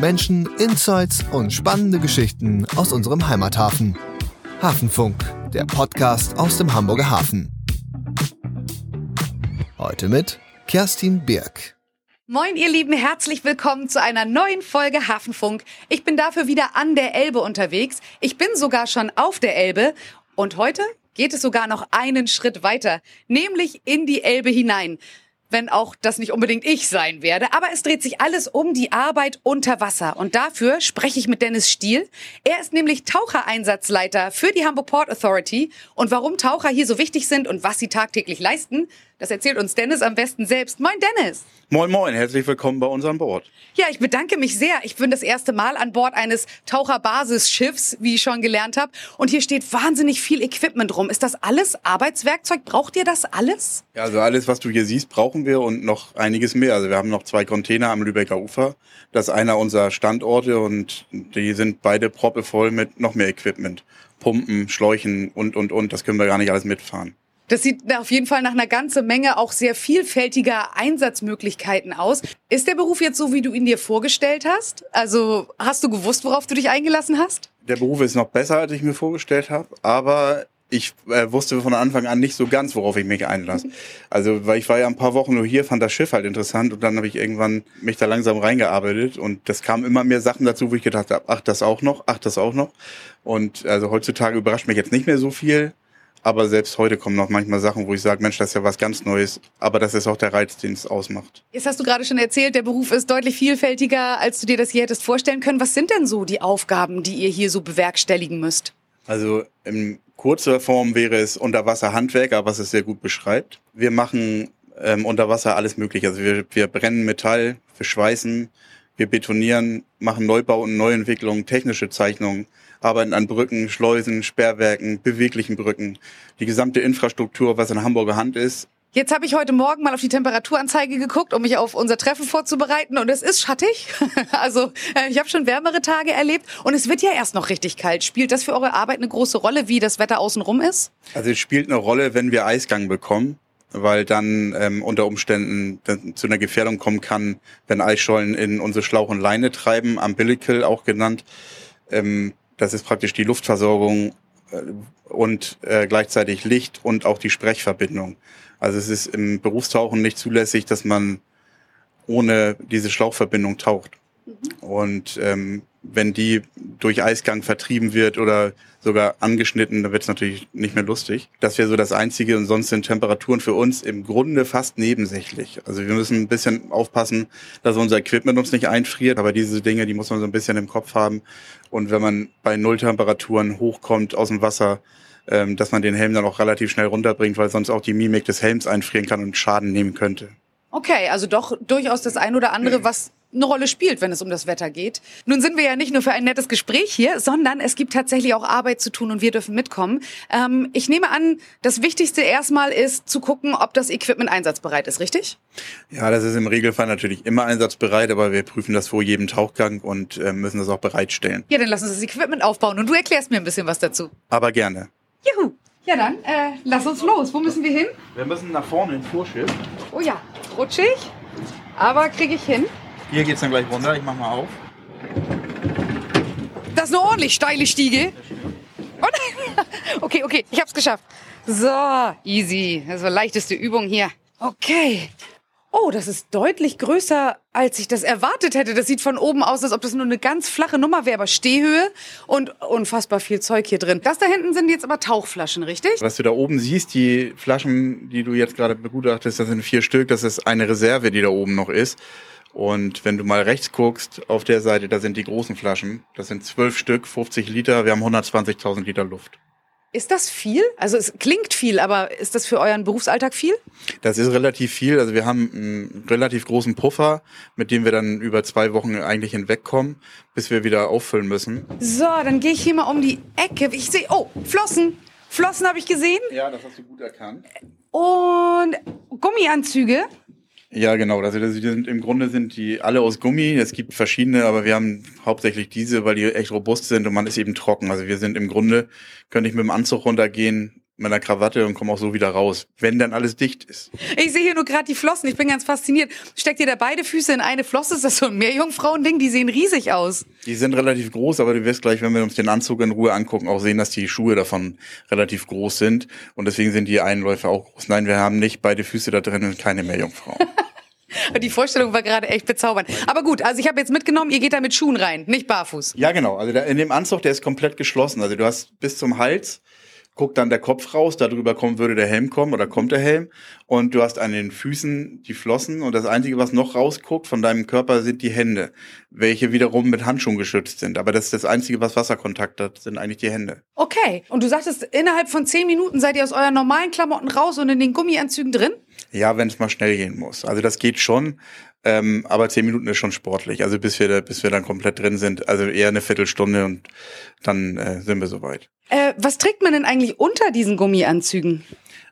Menschen, Insights und spannende Geschichten aus unserem Heimathafen. Hafenfunk, der Podcast aus dem Hamburger Hafen. Heute mit Kerstin Birk. Moin, ihr Lieben, herzlich willkommen zu einer neuen Folge Hafenfunk. Ich bin dafür wieder an der Elbe unterwegs. Ich bin sogar schon auf der Elbe und heute geht es sogar noch einen Schritt weiter, nämlich in die Elbe hinein wenn auch das nicht unbedingt ich sein werde. Aber es dreht sich alles um die Arbeit unter Wasser. Und dafür spreche ich mit Dennis Stiel. Er ist nämlich Tauchereinsatzleiter für die Hamburg Port Authority. Und warum Taucher hier so wichtig sind und was sie tagtäglich leisten, das erzählt uns Dennis am besten selbst. Moin Dennis. Moin Moin, herzlich willkommen bei uns an Bord. Ja, ich bedanke mich sehr. Ich bin das erste Mal an Bord eines Taucherbasisschiffs, wie ich schon gelernt habe. Und hier steht wahnsinnig viel Equipment rum. Ist das alles Arbeitswerkzeug? Braucht ihr das alles? Ja, also alles, was du hier siehst, brauchen wir und noch einiges mehr. Also wir haben noch zwei Container am Lübecker Ufer. Das ist einer unserer Standorte und die sind beide proppevoll mit noch mehr Equipment. Pumpen, Schläuchen und, und, und. Das können wir gar nicht alles mitfahren. Das sieht auf jeden Fall nach einer ganzen Menge auch sehr vielfältiger Einsatzmöglichkeiten aus. Ist der Beruf jetzt so, wie du ihn dir vorgestellt hast? Also hast du gewusst, worauf du dich eingelassen hast? Der Beruf ist noch besser, als ich mir vorgestellt habe, aber ich äh, wusste von Anfang an nicht so ganz, worauf ich mich einlasse. Also, weil ich war ja ein paar Wochen nur hier, fand das Schiff halt interessant und dann habe ich irgendwann mich da langsam reingearbeitet und das kamen immer mehr Sachen dazu, wo ich gedacht habe, ach, das auch noch, ach, das auch noch. Und also heutzutage überrascht mich jetzt nicht mehr so viel. Aber selbst heute kommen noch manchmal Sachen, wo ich sage, Mensch, das ist ja was ganz Neues. Aber das ist auch der Reiz, den es ausmacht. Jetzt hast du gerade schon erzählt, der Beruf ist deutlich vielfältiger, als du dir das hier hättest vorstellen können. Was sind denn so die Aufgaben, die ihr hier so bewerkstelligen müsst? Also in kurzer Form wäre es Unterwasserhandwerker, was es sehr gut beschreibt. Wir machen ähm, unter Wasser alles mögliche. Also wir, wir brennen Metall, wir schweißen, wir betonieren, machen Neubau und Neuentwicklungen, technische Zeichnungen arbeiten an Brücken, Schleusen, Sperrwerken, beweglichen Brücken. Die gesamte Infrastruktur, was in Hamburger Hand ist, Jetzt habe ich heute Morgen mal auf die Temperaturanzeige geguckt, um mich auf unser Treffen vorzubereiten und es ist schattig. also äh, ich habe schon wärmere Tage erlebt und es wird ja erst noch richtig kalt. Spielt das für eure Arbeit eine große Rolle, wie das Wetter außenrum ist? Also es spielt eine Rolle, wenn wir Eisgang bekommen, weil dann ähm, unter Umständen zu einer Gefährdung kommen kann, wenn Eisschollen in unsere Schlauch und Leine treiben, Umbilical auch genannt. Ähm, das ist praktisch die Luftversorgung äh, und äh, gleichzeitig Licht und auch die Sprechverbindung. Also es ist im Berufstauchen nicht zulässig, dass man ohne diese Schlauchverbindung taucht. Mhm. Und ähm, wenn die durch Eisgang vertrieben wird oder sogar angeschnitten, dann wird es natürlich nicht mehr lustig. Das wäre so das Einzige und sonst sind Temperaturen für uns im Grunde fast nebensächlich. Also wir müssen ein bisschen aufpassen, dass unser Equipment uns nicht einfriert, aber diese Dinge, die muss man so ein bisschen im Kopf haben. Und wenn man bei Nulltemperaturen hochkommt aus dem Wasser, ähm, dass man den Helm dann auch relativ schnell runterbringt, weil sonst auch die Mimik des Helms einfrieren kann und Schaden nehmen könnte. Okay, also doch durchaus das ein oder andere, was eine Rolle spielt, wenn es um das Wetter geht. Nun sind wir ja nicht nur für ein nettes Gespräch hier, sondern es gibt tatsächlich auch Arbeit zu tun und wir dürfen mitkommen. Ähm, ich nehme an, das Wichtigste erstmal ist zu gucken, ob das Equipment einsatzbereit ist, richtig? Ja, das ist im Regelfall natürlich immer einsatzbereit, aber wir prüfen das vor jedem Tauchgang und äh, müssen das auch bereitstellen. Ja, dann lass uns das Equipment aufbauen und du erklärst mir ein bisschen was dazu. Aber gerne. Juhu. Ja dann, äh, lass uns los. Wo müssen wir hin? Wir müssen nach vorne ins Vorschiff. Oh ja, rutschig, aber kriege ich hin. Hier geht's dann gleich runter. Ich mach mal auf. Das ist eine ordentlich steile Stiege. Oh nein. Okay, okay, ich hab's geschafft. So, easy. Das war leichteste Übung hier. Okay. Oh, das ist deutlich größer, als ich das erwartet hätte. Das sieht von oben aus, als ob das nur eine ganz flache Nummer wäre, aber Stehhöhe und unfassbar viel Zeug hier drin. Das da hinten sind jetzt aber Tauchflaschen, richtig? Was du da oben siehst, die Flaschen, die du jetzt gerade begutachtest, das sind vier Stück. Das ist eine Reserve, die da oben noch ist. Und wenn du mal rechts guckst, auf der Seite, da sind die großen Flaschen. Das sind zwölf Stück, 50 Liter. Wir haben 120.000 Liter Luft. Ist das viel? Also es klingt viel, aber ist das für euren Berufsalltag viel? Das ist relativ viel. Also wir haben einen relativ großen Puffer, mit dem wir dann über zwei Wochen eigentlich hinwegkommen, bis wir wieder auffüllen müssen. So, dann gehe ich hier mal um die Ecke. Ich sehe, oh, Flossen. Flossen habe ich gesehen. Ja, das hast du gut erkannt. Und Gummianzüge. Ja, genau. Also das sind, im Grunde sind die alle aus Gummi. Es gibt verschiedene, aber wir haben hauptsächlich diese, weil die echt robust sind und man ist eben trocken. Also wir sind im Grunde, könnte ich mit dem Anzug runtergehen, mit einer Krawatte und komme auch so wieder raus, wenn dann alles dicht ist. Ich sehe hier nur gerade die Flossen. Ich bin ganz fasziniert. Steckt ihr da beide Füße in eine Flosse? Ist das so ein Meerjungfrauending? Die sehen riesig aus. Die sind relativ groß, aber du wirst gleich, wenn wir uns den Anzug in Ruhe angucken, auch sehen, dass die Schuhe davon relativ groß sind. Und deswegen sind die Einläufe auch groß. Nein, wir haben nicht beide Füße da drin und keine Meerjungfrau. Die Vorstellung war gerade echt bezaubernd. Aber gut, also ich habe jetzt mitgenommen, ihr geht da mit Schuhen rein, nicht barfuß. Ja, genau. Also in dem Anzug, der ist komplett geschlossen. Also du hast bis zum Hals guckt dann der Kopf raus, darüber kommen würde der Helm kommen oder kommt der Helm und du hast an den Füßen die Flossen und das einzige, was noch rausguckt von deinem Körper sind die Hände, welche wiederum mit Handschuhen geschützt sind. Aber das ist das einzige, was Wasserkontakt hat, sind eigentlich die Hände. Okay. Und du sagtest, innerhalb von zehn Minuten seid ihr aus euren normalen Klamotten raus und in den Gummianzügen drin? Ja, wenn es mal schnell gehen muss. Also das geht schon. Ähm, aber zehn Minuten ist schon sportlich. Also bis wir, da, bis wir dann komplett drin sind. Also eher eine Viertelstunde und dann äh, sind wir soweit. Äh, was trägt man denn eigentlich unter diesen Gummianzügen?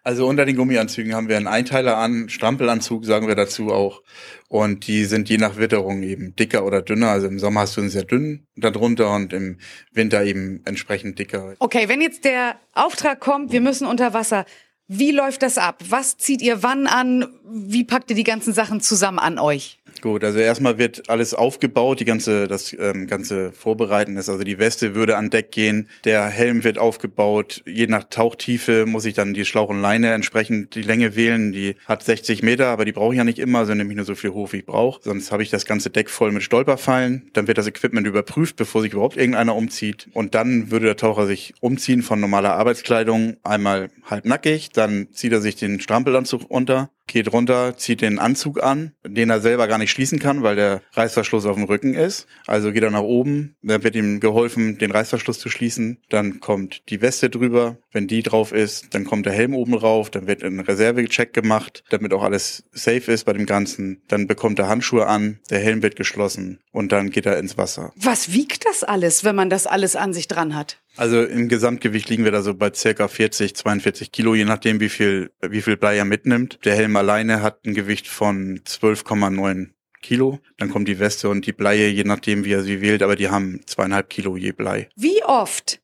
Also unter den Gummianzügen haben wir einen Einteiler an, Strampelanzug sagen wir dazu auch. Und die sind je nach Witterung eben dicker oder dünner. Also im Sommer hast du einen sehr dünnen darunter und im Winter eben entsprechend dicker. Okay, wenn jetzt der Auftrag kommt, wir müssen unter Wasser, wie läuft das ab? Was zieht ihr wann an? Wie packt ihr die ganzen Sachen zusammen an euch? Gut, also erstmal wird alles aufgebaut, die ganze, das ähm, ganze Vorbereiten ist, also die Weste würde an Deck gehen, der Helm wird aufgebaut, je nach Tauchtiefe muss ich dann die Schlauch und Leine entsprechend die Länge wählen, die hat 60 Meter, aber die brauche ich ja nicht immer, sondern nämlich nur so viel hoch, wie ich brauche, sonst habe ich das ganze Deck voll mit Stolperfallen, dann wird das Equipment überprüft, bevor sich überhaupt irgendeiner umzieht und dann würde der Taucher sich umziehen von normaler Arbeitskleidung, einmal halbnackig, dann zieht er sich den Strampelanzug unter, geht runter, zieht den Anzug an, den er selber gar nicht schließen kann, weil der Reißverschluss auf dem Rücken ist. Also geht er nach oben, dann wird ihm geholfen, den Reißverschluss zu schließen. Dann kommt die Weste drüber. Wenn die drauf ist, dann kommt der Helm oben rauf, dann wird ein Reservecheck gemacht, damit auch alles safe ist bei dem Ganzen. Dann bekommt er Handschuhe an, der Helm wird geschlossen und dann geht er ins Wasser. Was wiegt das alles, wenn man das alles an sich dran hat? Also im Gesamtgewicht liegen wir da so bei circa 40, 42 Kilo, je nachdem, wie viel, wie viel Blei er mitnimmt. Der Helm alleine hat ein Gewicht von 12,9 Kilo. Dann kommt die Weste und die Bleie, je nachdem, wie er sie wählt, aber die haben zweieinhalb Kilo je Blei. Wie oft,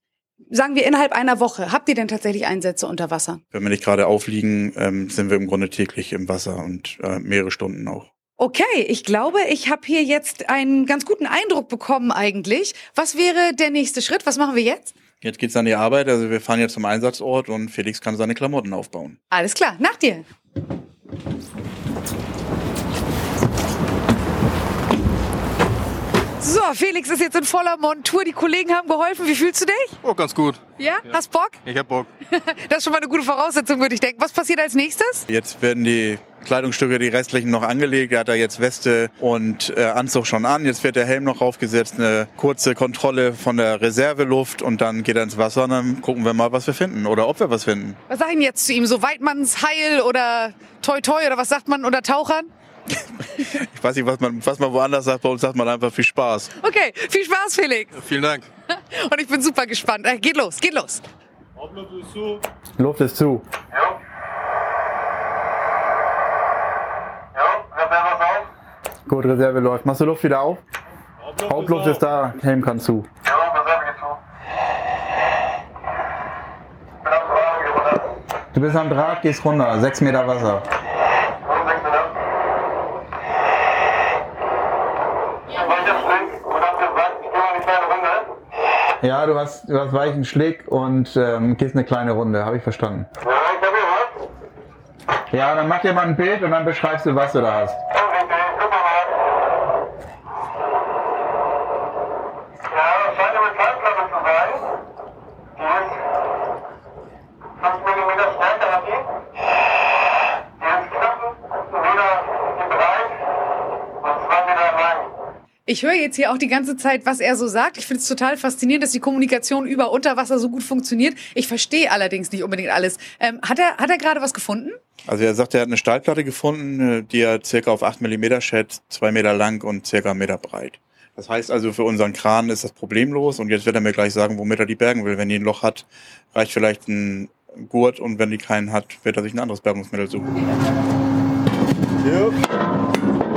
sagen wir innerhalb einer Woche, habt ihr denn tatsächlich Einsätze unter Wasser? Wenn wir nicht gerade aufliegen, ähm, sind wir im Grunde täglich im Wasser und äh, mehrere Stunden auch. Okay, ich glaube, ich habe hier jetzt einen ganz guten Eindruck bekommen eigentlich. Was wäre der nächste Schritt? Was machen wir jetzt? Jetzt geht's an die Arbeit, also wir fahren jetzt zum Einsatzort und Felix kann seine Klamotten aufbauen. Alles klar, nach dir. 何? So, Felix ist jetzt in voller Montur. Die Kollegen haben geholfen. Wie fühlst du dich? Oh, ganz gut. Ja? Hast Bock? Ich hab Bock. Das ist schon mal eine gute Voraussetzung, würde ich denken. Was passiert als nächstes? Jetzt werden die Kleidungsstücke, die restlichen noch angelegt. Er hat da jetzt Weste und äh, Anzug schon an. Jetzt wird der Helm noch aufgesetzt, eine kurze Kontrolle von der Reserveluft und dann geht er ins Wasser und dann gucken wir mal, was wir finden oder ob wir was finden. Was sagen jetzt zu ihm? So Weidmanns Heil oder Toi Toi oder was sagt man unter Tauchern? Ich weiß nicht, was man, was man woanders sagt, bei uns sagt man einfach viel Spaß. Okay, viel Spaß, Felix. Vielen Dank. Und ich bin super gespannt. Äh, geht los, geht los. Luft ist zu. Ja. Ja, wer wäre was auf? Gut, Reserve läuft. Machst du Luft wieder auf? Hauptluft ist da, Helm kann zu. Ja, Reserve geht zu. Du bist am Draht, gehst runter, sechs Meter Wasser. Und sechs Minuten. War ich jetzt schlecht und hab gesagt, ich gehe mal eine kleine Runde. Ja, du hast, du hast weichen Schlick und ähm, gehst eine kleine Runde, habe ich verstanden. Ja, ich hab hier was. Ja, dann mach dir mal ein Bild und dann beschreibst du, was du da hast. Ja, richtig. Guck mal mal. Ja, das scheint eine Metallplatte zu sein. Die ist 5 mm stärker als die. Die ist knapp 1 Meter breit und 2 Meter lang. Ich höre jetzt hier auch die ganze Zeit, was er so sagt. Ich finde es total faszinierend, dass die Kommunikation über Unterwasser so gut funktioniert. Ich verstehe allerdings nicht unbedingt alles. Ähm, hat er, hat er gerade was gefunden? Also er sagt, er hat eine Stahlplatte gefunden, äh, die er circa auf 8 mm schätzt, 2 Meter lang und circa 1 Meter breit. Das heißt also, für unseren Kran ist das problemlos und jetzt wird er mir gleich sagen, womit er die bergen will. Wenn die ein Loch hat, reicht vielleicht ein Gurt und wenn die keinen hat, wird er sich ein anderes Bergungsmittel suchen. So,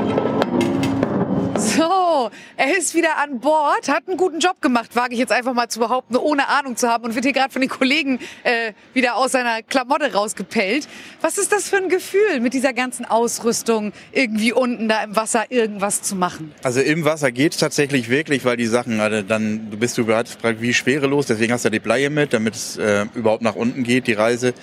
Er ist wieder an Bord, hat einen guten Job gemacht, wage ich jetzt einfach mal zu behaupten, ohne Ahnung zu haben und wird hier gerade von den Kollegen äh, wieder aus seiner Klamotte rausgepellt. Was ist das für ein Gefühl, mit dieser ganzen Ausrüstung irgendwie unten da im Wasser irgendwas zu machen? Also im Wasser geht's tatsächlich wirklich, weil die Sachen, also dann du bist du wie schwerelos, deswegen hast du die Bleie mit, damit es äh, überhaupt nach unten geht, die Reise.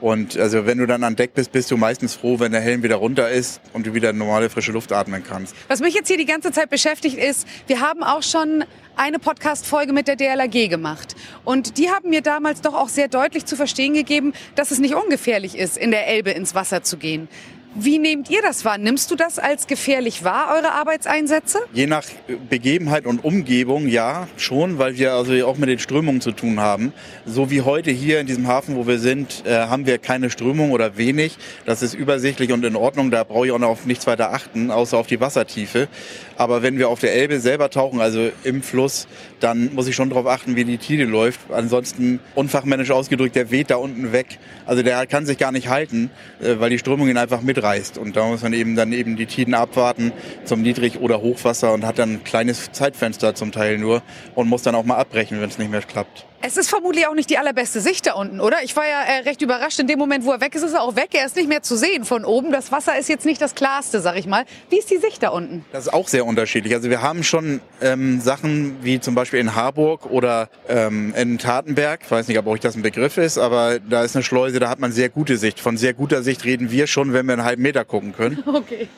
Und also wenn du dann an Deck bist, bist du meistens froh, wenn der Helm wieder runter ist und du wieder normale frische Luft atmen kannst. Was mich jetzt hier die ganze Zeit beschäftigt ist, wir haben auch schon eine Podcast-Folge mit der DLRG gemacht. Und die haben mir damals doch auch sehr deutlich zu verstehen gegeben, dass es nicht ungefährlich ist, in der Elbe ins Wasser zu gehen. Wie nehmt ihr das wahr? Nimmst du das als gefährlich wahr, eure Arbeitseinsätze? Je nach Begebenheit und Umgebung, ja, schon, weil wir also auch mit den Strömungen zu tun haben. So wie heute hier in diesem Hafen, wo wir sind, äh, haben wir keine Strömung oder wenig. Das ist übersichtlich und in Ordnung. Da brauche ich auch noch auf nichts weiter achten, außer auf die Wassertiefe. Aber wenn wir auf der Elbe selber tauchen, also im Fluss, dann muss ich schon darauf achten, wie die Tide läuft. Ansonsten, unfachmännisch ausgedrückt, der weht da unten weg. Also der kann sich gar nicht halten, äh, weil die Strömung ihn einfach mitreißt. Und da muss man eben dann eben die Tiden abwarten zum Niedrig- oder Hochwasser und hat dann ein kleines Zeitfenster zum Teil nur und muss dann auch mal abbrechen, wenn es nicht mehr klappt. Es ist vermutlich auch nicht die allerbeste Sicht da unten, oder? Ich war ja äh, recht überrascht. In dem Moment, wo er weg ist, ist er auch weg. Er ist nicht mehr zu sehen von oben. Das Wasser ist jetzt nicht das klarste, sag ich mal. Wie ist die Sicht da unten? Das ist auch sehr unterschiedlich. Also wir haben schon ähm, Sachen wie zum Beispiel in Harburg oder ähm, in Tatenberg. Ich weiß nicht, ob euch das ein Begriff ist, aber da ist eine Schleuse, da hat man sehr gute Sicht. Von sehr guter Sicht reden wir schon, wenn wir einen halben Meter gucken können. Okay.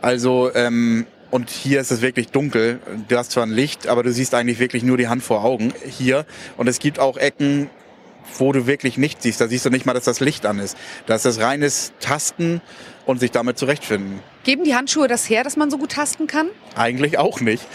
Also ähm, und hier ist es wirklich dunkel. Du hast zwar ein Licht, aber du siehst eigentlich wirklich nur die Hand vor Augen hier. Und es gibt auch Ecken, wo du wirklich nichts siehst. Da siehst du nicht mal, dass das Licht an ist. Da ist das reines Tasten und sich damit zurechtfinden. Geben die Handschuhe das her, dass man so gut tasten kann? Eigentlich auch nicht.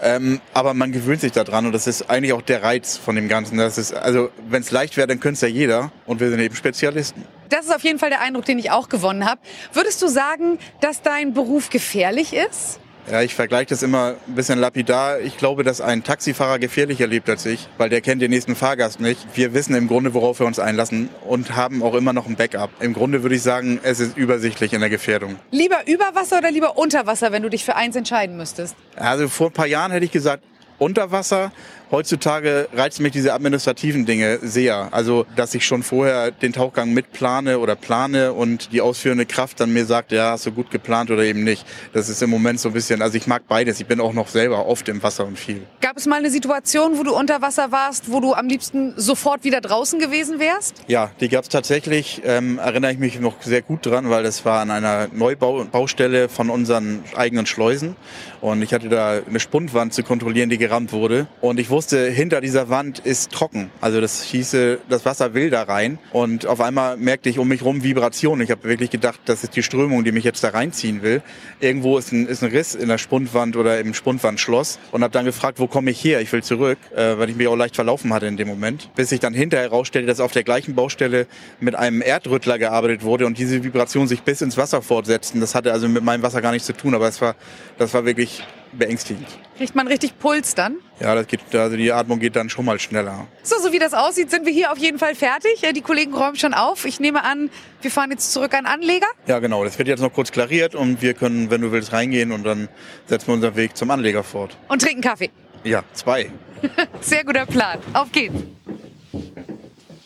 Ähm, aber man gewöhnt sich daran und das ist eigentlich auch der Reiz von dem Ganzen. Das ist, also wenn es leicht wäre, dann könnte es ja jeder und wir sind eben Spezialisten. Das ist auf jeden Fall der Eindruck, den ich auch gewonnen habe. Würdest du sagen, dass dein Beruf gefährlich ist? Ja, ich vergleiche das immer ein bisschen lapidar. Ich glaube, dass ein Taxifahrer gefährlicher lebt als ich, weil der kennt den nächsten Fahrgast nicht. Wir wissen im Grunde, worauf wir uns einlassen und haben auch immer noch ein Backup. Im Grunde würde ich sagen, es ist übersichtlich in der Gefährdung. Lieber über Wasser oder lieber unter Wasser, wenn du dich für eins entscheiden müsstest? Also vor ein paar Jahren hätte ich gesagt, unter Wasser. Heutzutage reizen mich diese administrativen Dinge sehr. Also, dass ich schon vorher den Tauchgang mitplane oder plane und die ausführende Kraft dann mir sagt, ja, hast du gut geplant oder eben nicht. Das ist im Moment so ein bisschen, also ich mag beides. Ich bin auch noch selber oft im Wasser und viel. Gab es mal eine Situation, wo du unter Wasser warst, wo du am liebsten sofort wieder draußen gewesen wärst? Ja, die gab es tatsächlich. Ähm, erinnere ich mich noch sehr gut dran, weil das war an einer Neubaustelle von unseren eigenen Schleusen. Und ich hatte da eine Spundwand zu kontrollieren, die gerammt wurde. Und ich wusste, hinter dieser Wand ist trocken. Also das hieße, das Wasser will da rein. Und auf einmal merkte ich um mich rum Vibrationen. Ich habe wirklich gedacht, das ist die Strömung, die mich jetzt da reinziehen will. Irgendwo ist ein, ist ein Riss in der Spundwand oder im Spundwandschloss. Und habe dann gefragt, wo komme ich her? Ich will zurück, äh, weil ich mich auch leicht verlaufen hatte in dem Moment. Bis ich dann hinterher herausstellte, dass auf der gleichen Baustelle mit einem Erdrüttler gearbeitet wurde und diese Vibrationen sich bis ins Wasser fortsetzten. Das hatte also mit meinem Wasser gar nichts zu tun, aber es war, das war wirklich beängstigend. Kriegt man richtig Puls dann? Ja, das geht, also die Atmung geht dann schon mal schneller. So, so wie das aussieht, sind wir hier auf jeden Fall fertig. Die Kollegen räumen schon auf. Ich nehme an, wir fahren jetzt zurück an Anleger. Ja, genau. Das wird jetzt noch kurz klariert und wir können, wenn du willst, reingehen und dann setzen wir unseren Weg zum Anleger fort. Und trinken Kaffee. Ja, zwei. Sehr guter Plan. Auf geht's.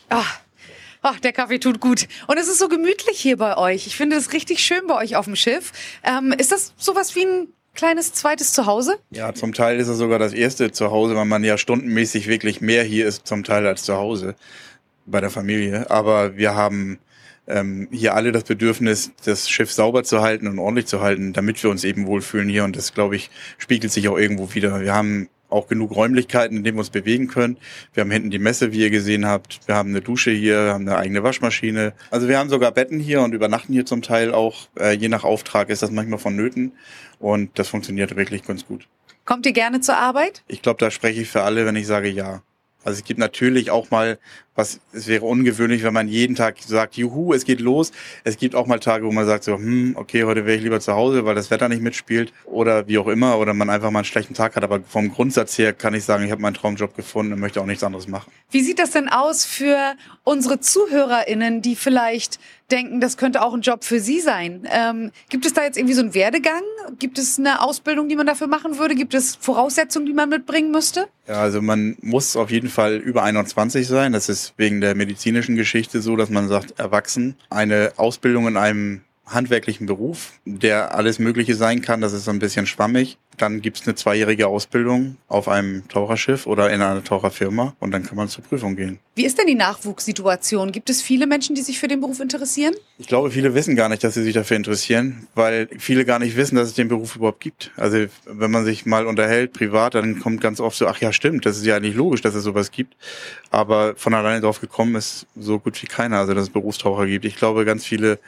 Ach. Ach, der Kaffee tut gut. Und es ist so gemütlich hier bei euch. Ich finde es richtig schön bei euch auf dem Schiff. Ähm, ist das sowas wie ein kleines zweites Zuhause? Ja, zum Teil ist es sogar das erste Zuhause, weil man ja stundenmäßig wirklich mehr hier ist zum Teil als zu Hause bei der Familie. Aber wir haben ähm, hier alle das Bedürfnis, das Schiff sauber zu halten und ordentlich zu halten, damit wir uns eben wohlfühlen hier. Und das, glaube ich, spiegelt sich auch irgendwo wieder. Wir haben auch genug Räumlichkeiten, in denen wir uns bewegen können. Wir haben hinten die Messe, wie ihr gesehen habt. Wir haben eine Dusche hier, wir haben eine eigene Waschmaschine. Also wir haben sogar Betten hier und übernachten hier zum Teil auch. Äh, je nach Auftrag ist das manchmal vonnöten. Und das funktioniert wirklich ganz gut. Kommt ihr gerne zur Arbeit? Ich glaube, da spreche ich für alle, wenn ich sage ja. Also es gibt natürlich auch mal, was es wäre ungewöhnlich, wenn man jeden Tag sagt, juhu, es geht los. Es gibt auch mal Tage, wo man sagt so, hm, okay, heute wäre ich lieber zu Hause, weil das Wetter nicht mitspielt oder wie auch immer oder man einfach mal einen schlechten Tag hat. Aber vom Grundsatz her kann ich sagen, ich habe meinen Traumjob gefunden und möchte auch nichts anderes machen. Wie sieht das denn aus für unsere ZuhörerInnen, die vielleicht denken, das könnte auch ein Job für Sie sein. Ähm, gibt es da jetzt irgendwie so einen Werdegang? Gibt es eine Ausbildung, die man dafür machen würde? Gibt es Voraussetzungen, die man mitbringen müsste? Ja, also man muss auf jeden Fall über 21 sein. Das ist wegen der medizinischen Geschichte so, dass man sagt, erwachsen. Eine Ausbildung in einem handwerklichen Beruf, der alles Mögliche sein kann. Das ist so ein bisschen schwammig. Dann gibt's eine zweijährige Ausbildung auf einem Taucherschiff oder in einer Taucherfirma und dann kann man zur Prüfung gehen. Wie ist denn die Nachwuchssituation? Gibt es viele Menschen, die sich für den Beruf interessieren? Ich glaube, viele wissen gar nicht, dass sie sich dafür interessieren, weil viele gar nicht wissen, dass es den Beruf überhaupt gibt. Also wenn man sich mal unterhält, privat, dann kommt ganz oft so, ach ja, stimmt, das ist ja eigentlich logisch, dass es sowas gibt. Aber von alleine drauf gekommen ist so gut wie keiner, also dass es Berufstaucher gibt. Ich glaube, ganz viele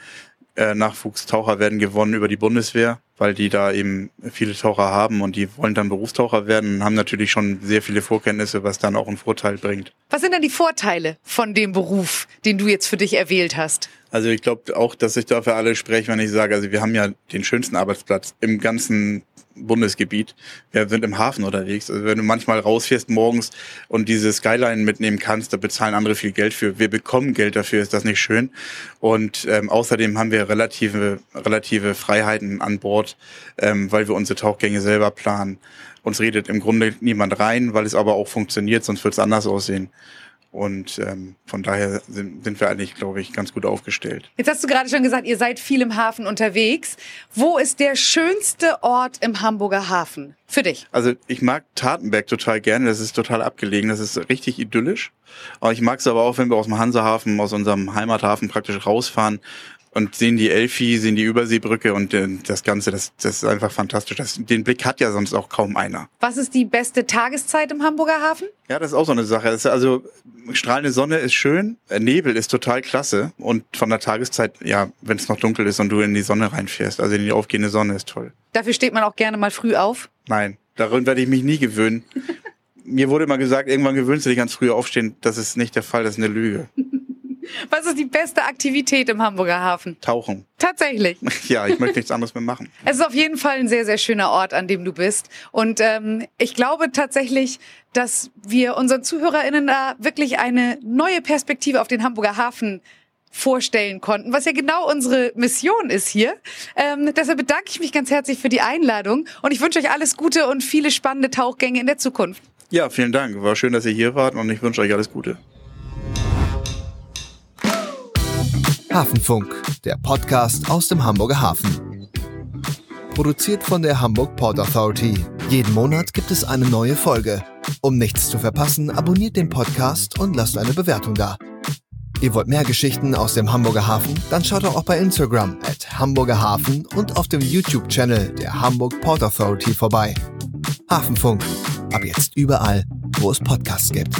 äh, Nachwuchstaucher werden gewonnen über die Bundeswehr, weil die da eben viele Taucher haben und die wollen dann Berufstaucher werden und haben natürlich schon sehr viele Vorkenntnisse, was dann auch einen Vorteil bringt. Was sind denn die Vorteile von dem Beruf, den du jetzt für dich erwählt hast? Also ich glaube auch, dass ich da für alle spreche, wenn ich sage, also wir haben ja den schönsten Arbeitsplatz im ganzen Bundesgebiet. Wir sind im Hafen unterwegs. Also wenn du manchmal rausfährst morgens und diese Skyline mitnehmen kannst, da bezahlen andere viel Geld für. Wir bekommen Geld dafür, ist das nicht schön? Und ähm, außerdem haben wir relative, relative Freiheiten an Bord, ähm, weil wir unsere Tauchgänge selber planen. Uns redet im Grunde niemand rein, weil es aber auch funktioniert, sonst wird es anders aussehen. Und ähm, von daher sind, sind wir eigentlich, glaube ich, ganz gut aufgestellt. Jetzt hast du gerade schon gesagt, ihr seid viel im Hafen unterwegs. Wo ist der schönste Ort im Hamburger Hafen für dich? Also ich mag Tatenberg total gerne. Das ist total abgelegen. Das ist richtig idyllisch. Aber ich mag es aber auch, wenn wir aus dem Hansehafen, aus unserem Heimathafen praktisch rausfahren und sehen die Elfi, sehen die Überseebrücke und äh, das Ganze, das, das ist einfach fantastisch. Das, den Blick hat ja sonst auch kaum einer. Was ist die beste Tageszeit im Hamburger Hafen? Ja, das ist auch so eine Sache. Ist also strahlende Sonne ist schön, äh, Nebel ist total klasse und von der Tageszeit, ja, wenn es noch dunkel ist und du in die Sonne reinfährst, also in die aufgehende Sonne ist toll. Dafür steht man auch gerne mal früh auf. Nein, darin werde ich mich nie gewöhnen. Mir wurde immer gesagt, irgendwann gewöhnst du dich ganz früh aufstehen. Das ist nicht der Fall, das ist eine Lüge. Was ist die beste Aktivität im Hamburger Hafen? Tauchen. Tatsächlich. Ja, ich möchte nichts anderes mehr machen. Es ist auf jeden Fall ein sehr, sehr schöner Ort, an dem du bist. Und ähm, ich glaube tatsächlich, dass wir unseren ZuhörerInnen da wirklich eine neue Perspektive auf den Hamburger Hafen vorstellen konnten, was ja genau unsere Mission ist hier. Ähm, deshalb bedanke ich mich ganz herzlich für die Einladung und ich wünsche euch alles Gute und viele spannende Tauchgänge in der Zukunft. Ja, vielen Dank. War schön, dass ihr hier wart und ich wünsche euch alles Gute. Hafenfunk, der Podcast aus dem Hamburger Hafen. Produziert von der Hamburg Port Authority. Jeden Monat gibt es eine neue Folge. Um nichts zu verpassen, abonniert den Podcast und lasst eine Bewertung da. Ihr wollt mehr Geschichten aus dem Hamburger Hafen? Dann schaut doch auch bei Instagram at Hamburger Hafen und auf dem YouTube-Channel der Hamburg Port Authority vorbei. Hafenfunk. Ab jetzt überall, wo es Podcasts gibt.